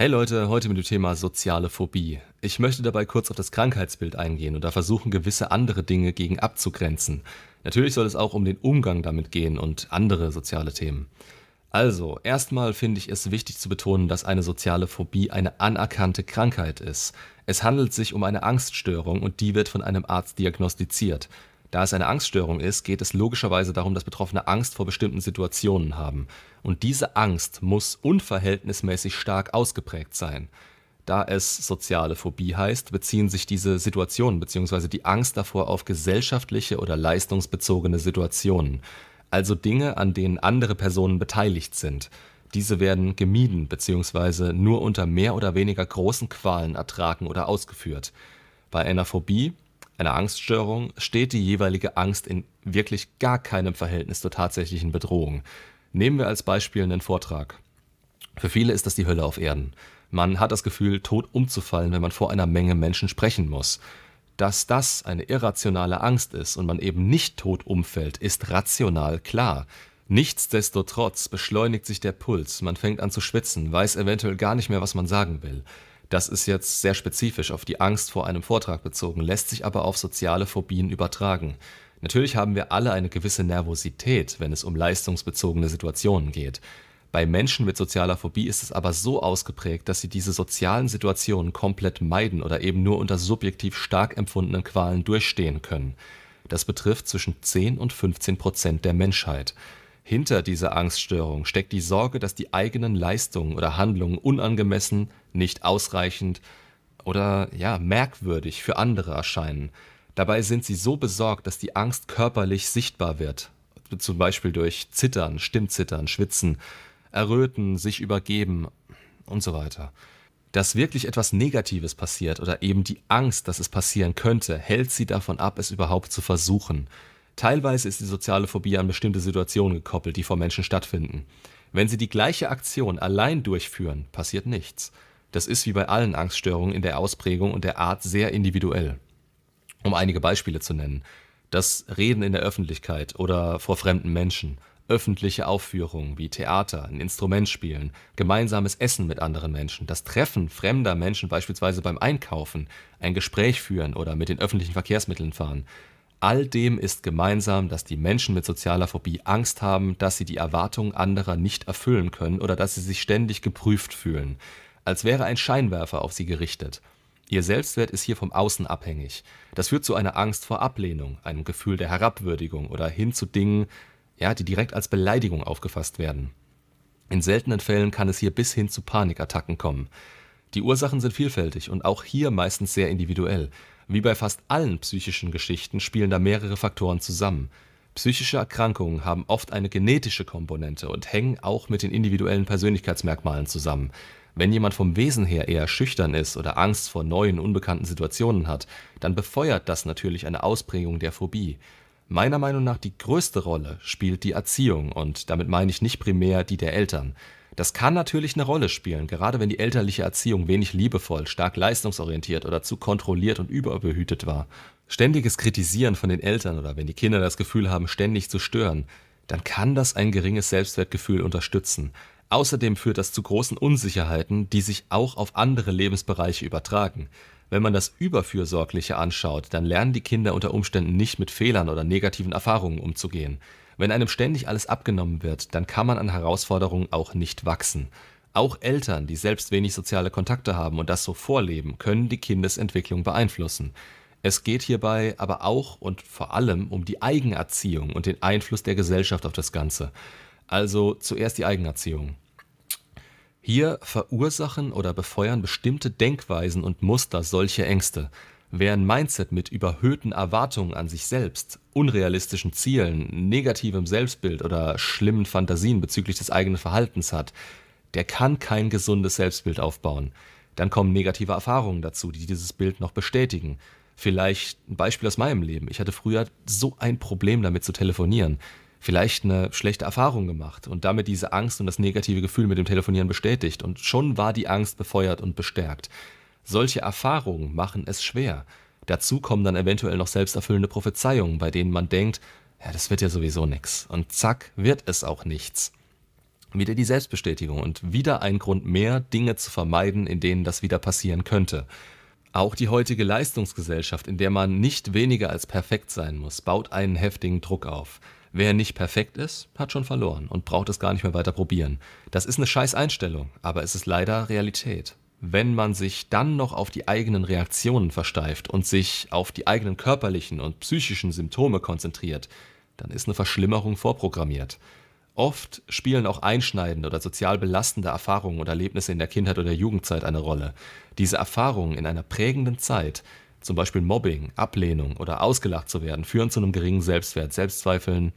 Hey Leute, heute mit dem Thema soziale Phobie. Ich möchte dabei kurz auf das Krankheitsbild eingehen und da versuchen, gewisse andere Dinge gegen abzugrenzen. Natürlich soll es auch um den Umgang damit gehen und andere soziale Themen. Also, erstmal finde ich es wichtig zu betonen, dass eine soziale Phobie eine anerkannte Krankheit ist. Es handelt sich um eine Angststörung und die wird von einem Arzt diagnostiziert. Da es eine Angststörung ist, geht es logischerweise darum, dass Betroffene Angst vor bestimmten Situationen haben. Und diese Angst muss unverhältnismäßig stark ausgeprägt sein. Da es soziale Phobie heißt, beziehen sich diese Situationen bzw. die Angst davor auf gesellschaftliche oder leistungsbezogene Situationen, also Dinge, an denen andere Personen beteiligt sind. Diese werden gemieden bzw. nur unter mehr oder weniger großen Qualen ertragen oder ausgeführt. Bei einer Phobie einer Angststörung steht die jeweilige Angst in wirklich gar keinem Verhältnis zur tatsächlichen Bedrohung. Nehmen wir als Beispiel einen Vortrag. Für viele ist das die Hölle auf Erden. Man hat das Gefühl, tot umzufallen, wenn man vor einer Menge Menschen sprechen muss. Dass das eine irrationale Angst ist und man eben nicht tot umfällt, ist rational klar. Nichtsdestotrotz beschleunigt sich der Puls, man fängt an zu schwitzen, weiß eventuell gar nicht mehr, was man sagen will. Das ist jetzt sehr spezifisch auf die Angst vor einem Vortrag bezogen, lässt sich aber auf soziale Phobien übertragen. Natürlich haben wir alle eine gewisse Nervosität, wenn es um leistungsbezogene Situationen geht. Bei Menschen mit sozialer Phobie ist es aber so ausgeprägt, dass sie diese sozialen Situationen komplett meiden oder eben nur unter subjektiv stark empfundenen Qualen durchstehen können. Das betrifft zwischen 10 und 15 Prozent der Menschheit. Hinter dieser Angststörung steckt die Sorge, dass die eigenen Leistungen oder Handlungen unangemessen, nicht ausreichend oder ja merkwürdig für andere erscheinen. Dabei sind sie so besorgt, dass die Angst körperlich sichtbar wird, zum Beispiel durch Zittern, Stimmzittern, Schwitzen, Erröten, sich übergeben und so weiter. Dass wirklich etwas Negatives passiert oder eben die Angst, dass es passieren könnte, hält sie davon ab, es überhaupt zu versuchen. Teilweise ist die soziale Phobie an bestimmte Situationen gekoppelt, die vor Menschen stattfinden. Wenn sie die gleiche Aktion allein durchführen, passiert nichts. Das ist wie bei allen Angststörungen in der Ausprägung und der Art sehr individuell. Um einige Beispiele zu nennen. Das Reden in der Öffentlichkeit oder vor fremden Menschen, öffentliche Aufführungen wie Theater, ein Instrument spielen, gemeinsames Essen mit anderen Menschen, das Treffen fremder Menschen beispielsweise beim Einkaufen, ein Gespräch führen oder mit den öffentlichen Verkehrsmitteln fahren, All dem ist gemeinsam, dass die Menschen mit sozialer Phobie Angst haben, dass sie die Erwartungen anderer nicht erfüllen können oder dass sie sich ständig geprüft fühlen, als wäre ein Scheinwerfer auf sie gerichtet. Ihr Selbstwert ist hier vom Außen abhängig. Das führt zu einer Angst vor Ablehnung, einem Gefühl der Herabwürdigung oder hin zu Dingen, ja, die direkt als Beleidigung aufgefasst werden. In seltenen Fällen kann es hier bis hin zu Panikattacken kommen. Die Ursachen sind vielfältig und auch hier meistens sehr individuell. Wie bei fast allen psychischen Geschichten spielen da mehrere Faktoren zusammen. Psychische Erkrankungen haben oft eine genetische Komponente und hängen auch mit den individuellen Persönlichkeitsmerkmalen zusammen. Wenn jemand vom Wesen her eher schüchtern ist oder Angst vor neuen, unbekannten Situationen hat, dann befeuert das natürlich eine Ausprägung der Phobie. Meiner Meinung nach die größte Rolle spielt die Erziehung und damit meine ich nicht primär die der Eltern. Das kann natürlich eine Rolle spielen, gerade wenn die elterliche Erziehung wenig liebevoll, stark leistungsorientiert oder zu kontrolliert und überbehütet war. Ständiges Kritisieren von den Eltern oder wenn die Kinder das Gefühl haben, ständig zu stören, dann kann das ein geringes Selbstwertgefühl unterstützen. Außerdem führt das zu großen Unsicherheiten, die sich auch auf andere Lebensbereiche übertragen. Wenn man das Überfürsorgliche anschaut, dann lernen die Kinder unter Umständen nicht mit Fehlern oder negativen Erfahrungen umzugehen. Wenn einem ständig alles abgenommen wird, dann kann man an Herausforderungen auch nicht wachsen. Auch Eltern, die selbst wenig soziale Kontakte haben und das so vorleben, können die Kindesentwicklung beeinflussen. Es geht hierbei aber auch und vor allem um die Eigenerziehung und den Einfluss der Gesellschaft auf das Ganze. Also zuerst die Eigenerziehung. Hier verursachen oder befeuern bestimmte Denkweisen und Muster solche Ängste. Wer ein Mindset mit überhöhten Erwartungen an sich selbst, unrealistischen Zielen, negativem Selbstbild oder schlimmen Fantasien bezüglich des eigenen Verhaltens hat, der kann kein gesundes Selbstbild aufbauen. Dann kommen negative Erfahrungen dazu, die dieses Bild noch bestätigen. Vielleicht ein Beispiel aus meinem Leben. Ich hatte früher so ein Problem damit zu telefonieren. Vielleicht eine schlechte Erfahrung gemacht und damit diese Angst und das negative Gefühl mit dem Telefonieren bestätigt. Und schon war die Angst befeuert und bestärkt. Solche Erfahrungen machen es schwer. Dazu kommen dann eventuell noch selbsterfüllende Prophezeiungen, bei denen man denkt, ja, das wird ja sowieso nix. Und zack, wird es auch nichts. Wieder die Selbstbestätigung und wieder ein Grund mehr, Dinge zu vermeiden, in denen das wieder passieren könnte. Auch die heutige Leistungsgesellschaft, in der man nicht weniger als perfekt sein muss, baut einen heftigen Druck auf. Wer nicht perfekt ist, hat schon verloren und braucht es gar nicht mehr weiter probieren. Das ist eine scheiß Einstellung, aber es ist leider Realität. Wenn man sich dann noch auf die eigenen Reaktionen versteift und sich auf die eigenen körperlichen und psychischen Symptome konzentriert, dann ist eine Verschlimmerung vorprogrammiert. Oft spielen auch einschneidende oder sozial belastende Erfahrungen oder Erlebnisse in der Kindheit oder Jugendzeit eine Rolle. Diese Erfahrungen in einer prägenden Zeit, zum Beispiel Mobbing, Ablehnung oder ausgelacht zu werden, führen zu einem geringen Selbstwert, Selbstzweifeln,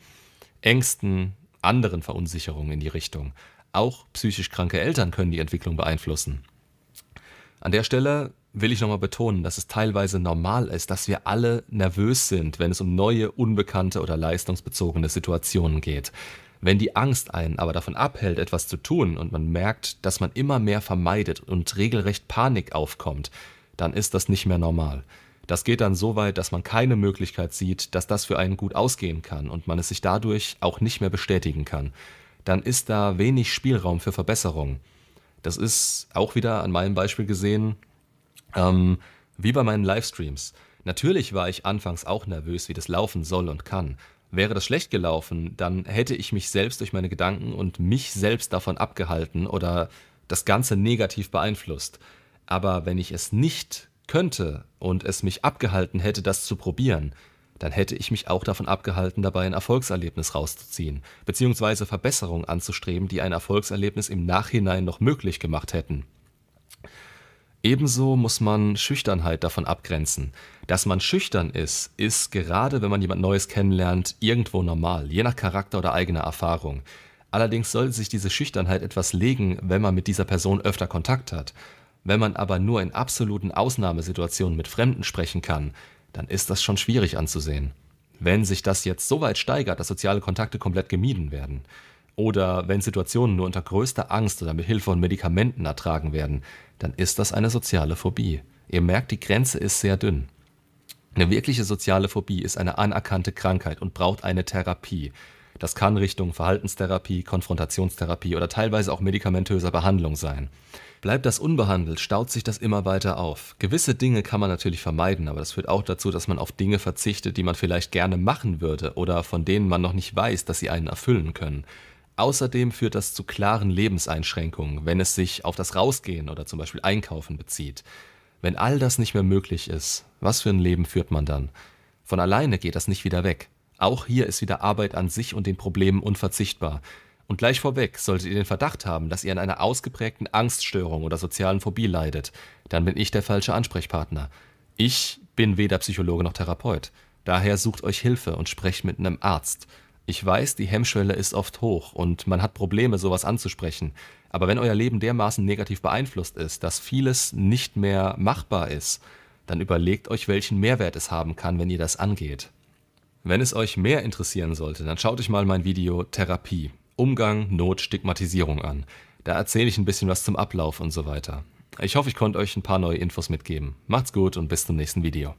Ängsten, anderen Verunsicherungen in die Richtung. Auch psychisch kranke Eltern können die Entwicklung beeinflussen. An der Stelle will ich nochmal betonen, dass es teilweise normal ist, dass wir alle nervös sind, wenn es um neue, unbekannte oder leistungsbezogene Situationen geht. Wenn die Angst einen aber davon abhält, etwas zu tun und man merkt, dass man immer mehr vermeidet und regelrecht Panik aufkommt, dann ist das nicht mehr normal. Das geht dann so weit, dass man keine Möglichkeit sieht, dass das für einen gut ausgehen kann und man es sich dadurch auch nicht mehr bestätigen kann. Dann ist da wenig Spielraum für Verbesserung. Das ist auch wieder an meinem Beispiel gesehen, ähm, wie bei meinen Livestreams. Natürlich war ich anfangs auch nervös, wie das laufen soll und kann. Wäre das schlecht gelaufen, dann hätte ich mich selbst durch meine Gedanken und mich selbst davon abgehalten oder das Ganze negativ beeinflusst. Aber wenn ich es nicht könnte und es mich abgehalten hätte, das zu probieren, dann hätte ich mich auch davon abgehalten, dabei ein Erfolgserlebnis rauszuziehen, beziehungsweise Verbesserungen anzustreben, die ein Erfolgserlebnis im Nachhinein noch möglich gemacht hätten. Ebenso muss man Schüchternheit davon abgrenzen. Dass man schüchtern ist, ist gerade, wenn man jemand Neues kennenlernt, irgendwo normal, je nach Charakter oder eigener Erfahrung. Allerdings sollte sich diese Schüchternheit etwas legen, wenn man mit dieser Person öfter Kontakt hat. Wenn man aber nur in absoluten Ausnahmesituationen mit Fremden sprechen kann, dann ist das schon schwierig anzusehen. Wenn sich das jetzt so weit steigert, dass soziale Kontakte komplett gemieden werden, oder wenn Situationen nur unter größter Angst oder mit Hilfe von Medikamenten ertragen werden, dann ist das eine soziale Phobie. Ihr merkt, die Grenze ist sehr dünn. Eine wirkliche soziale Phobie ist eine anerkannte Krankheit und braucht eine Therapie. Das kann Richtung Verhaltenstherapie, Konfrontationstherapie oder teilweise auch medikamentöser Behandlung sein. Bleibt das unbehandelt, staut sich das immer weiter auf. Gewisse Dinge kann man natürlich vermeiden, aber das führt auch dazu, dass man auf Dinge verzichtet, die man vielleicht gerne machen würde oder von denen man noch nicht weiß, dass sie einen erfüllen können. Außerdem führt das zu klaren Lebenseinschränkungen, wenn es sich auf das Rausgehen oder zum Beispiel Einkaufen bezieht. Wenn all das nicht mehr möglich ist, was für ein Leben führt man dann? Von alleine geht das nicht wieder weg. Auch hier ist wieder Arbeit an sich und den Problemen unverzichtbar. Und gleich vorweg, solltet ihr den Verdacht haben, dass ihr an einer ausgeprägten Angststörung oder sozialen Phobie leidet, dann bin ich der falsche Ansprechpartner. Ich bin weder Psychologe noch Therapeut. Daher sucht euch Hilfe und sprecht mit einem Arzt. Ich weiß, die Hemmschwelle ist oft hoch und man hat Probleme, sowas anzusprechen. Aber wenn euer Leben dermaßen negativ beeinflusst ist, dass vieles nicht mehr machbar ist, dann überlegt euch, welchen Mehrwert es haben kann, wenn ihr das angeht. Wenn es euch mehr interessieren sollte, dann schaut euch mal mein Video Therapie, Umgang, Not, Stigmatisierung an. Da erzähle ich ein bisschen was zum Ablauf und so weiter. Ich hoffe, ich konnte euch ein paar neue Infos mitgeben. Macht's gut und bis zum nächsten Video.